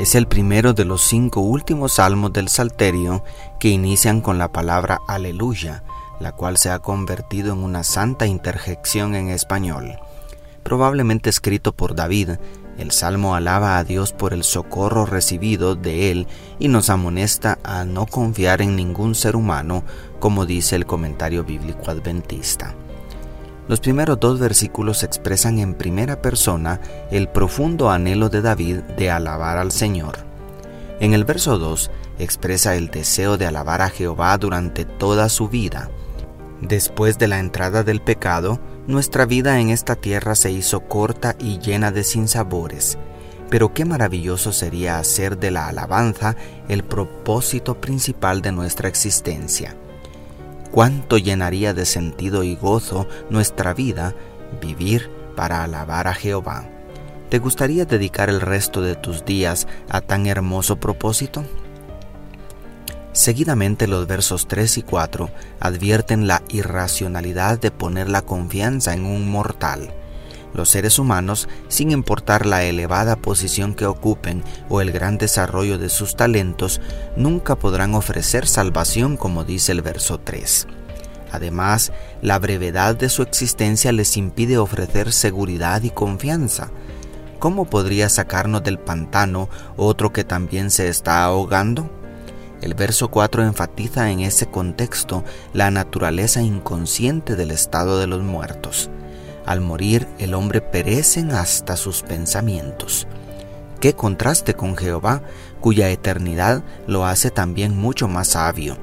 es el primero de los cinco últimos salmos del Salterio que inician con la palabra aleluya, la cual se ha convertido en una santa interjección en español. Probablemente escrito por David, el salmo alaba a Dios por el socorro recibido de él y nos amonesta a no confiar en ningún ser humano, como dice el comentario bíblico adventista. Los primeros dos versículos expresan en primera persona el profundo anhelo de David de alabar al Señor. En el verso 2 expresa el deseo de alabar a Jehová durante toda su vida. Después de la entrada del pecado, nuestra vida en esta tierra se hizo corta y llena de sinsabores. Pero qué maravilloso sería hacer de la alabanza el propósito principal de nuestra existencia cuánto llenaría de sentido y gozo nuestra vida vivir para alabar a Jehová. ¿Te gustaría dedicar el resto de tus días a tan hermoso propósito? Seguidamente los versos 3 y 4 advierten la irracionalidad de poner la confianza en un mortal. Los seres humanos, sin importar la elevada posición que ocupen o el gran desarrollo de sus talentos, nunca podrán ofrecer salvación como dice el verso 3. Además, la brevedad de su existencia les impide ofrecer seguridad y confianza. ¿Cómo podría sacarnos del pantano otro que también se está ahogando? El verso 4 enfatiza en ese contexto la naturaleza inconsciente del estado de los muertos. Al morir el hombre perecen hasta sus pensamientos. Qué contraste con Jehová, cuya eternidad lo hace también mucho más sabio.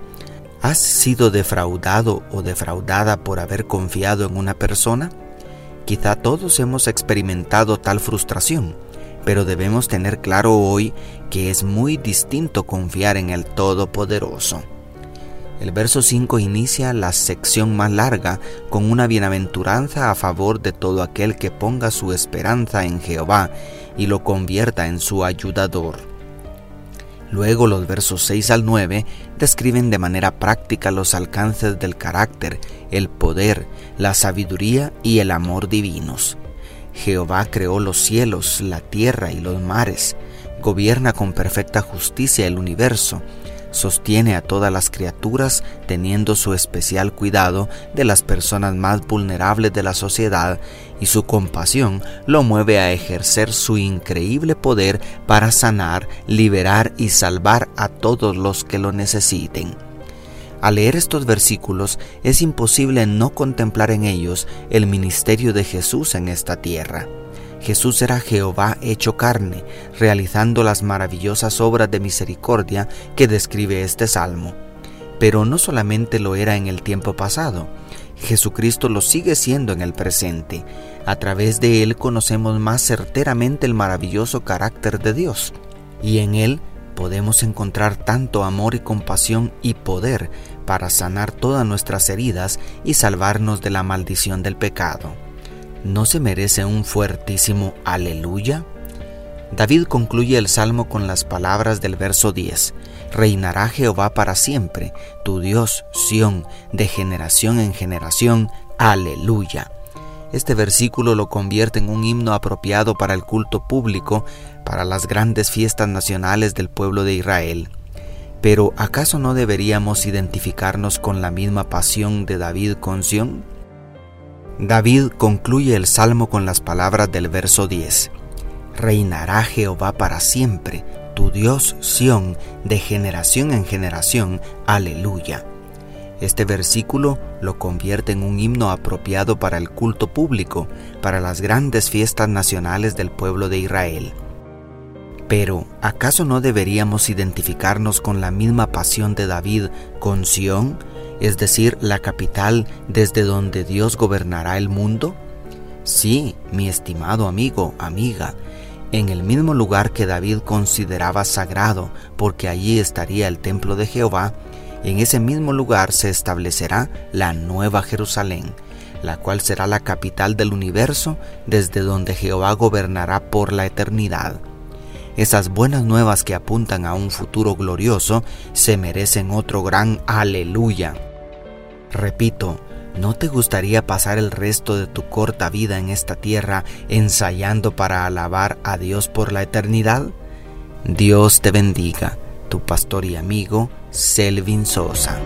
¿Has sido defraudado o defraudada por haber confiado en una persona? Quizá todos hemos experimentado tal frustración, pero debemos tener claro hoy que es muy distinto confiar en el Todopoderoso. El verso 5 inicia la sección más larga con una bienaventuranza a favor de todo aquel que ponga su esperanza en Jehová y lo convierta en su ayudador. Luego los versos 6 al 9 describen de manera práctica los alcances del carácter, el poder, la sabiduría y el amor divinos. Jehová creó los cielos, la tierra y los mares, gobierna con perfecta justicia el universo, sostiene a todas las criaturas teniendo su especial cuidado de las personas más vulnerables de la sociedad y su compasión lo mueve a ejercer su increíble poder para sanar, liberar y salvar a todos los que lo necesiten. Al leer estos versículos es imposible no contemplar en ellos el ministerio de Jesús en esta tierra. Jesús era Jehová hecho carne, realizando las maravillosas obras de misericordia que describe este salmo. Pero no solamente lo era en el tiempo pasado, Jesucristo lo sigue siendo en el presente. A través de Él conocemos más certeramente el maravilloso carácter de Dios, y en Él podemos encontrar tanto amor y compasión y poder para sanar todas nuestras heridas y salvarnos de la maldición del pecado. ¿No se merece un fuertísimo aleluya? David concluye el salmo con las palabras del verso 10. Reinará Jehová para siempre, tu Dios, Sión, de generación en generación. Aleluya. Este versículo lo convierte en un himno apropiado para el culto público, para las grandes fiestas nacionales del pueblo de Israel. Pero ¿acaso no deberíamos identificarnos con la misma pasión de David con Sión? David concluye el salmo con las palabras del verso 10. Reinará Jehová para siempre, tu Dios Sión, de generación en generación. Aleluya. Este versículo lo convierte en un himno apropiado para el culto público, para las grandes fiestas nacionales del pueblo de Israel. Pero, ¿acaso no deberíamos identificarnos con la misma pasión de David con Sión? Es decir, la capital desde donde Dios gobernará el mundo? Sí, mi estimado amigo, amiga, en el mismo lugar que David consideraba sagrado, porque allí estaría el templo de Jehová, en ese mismo lugar se establecerá la nueva Jerusalén, la cual será la capital del universo, desde donde Jehová gobernará por la eternidad. Esas buenas nuevas que apuntan a un futuro glorioso se merecen otro gran aleluya. Repito, ¿no te gustaría pasar el resto de tu corta vida en esta tierra ensayando para alabar a Dios por la eternidad? Dios te bendiga, tu pastor y amigo Selvin Sosa.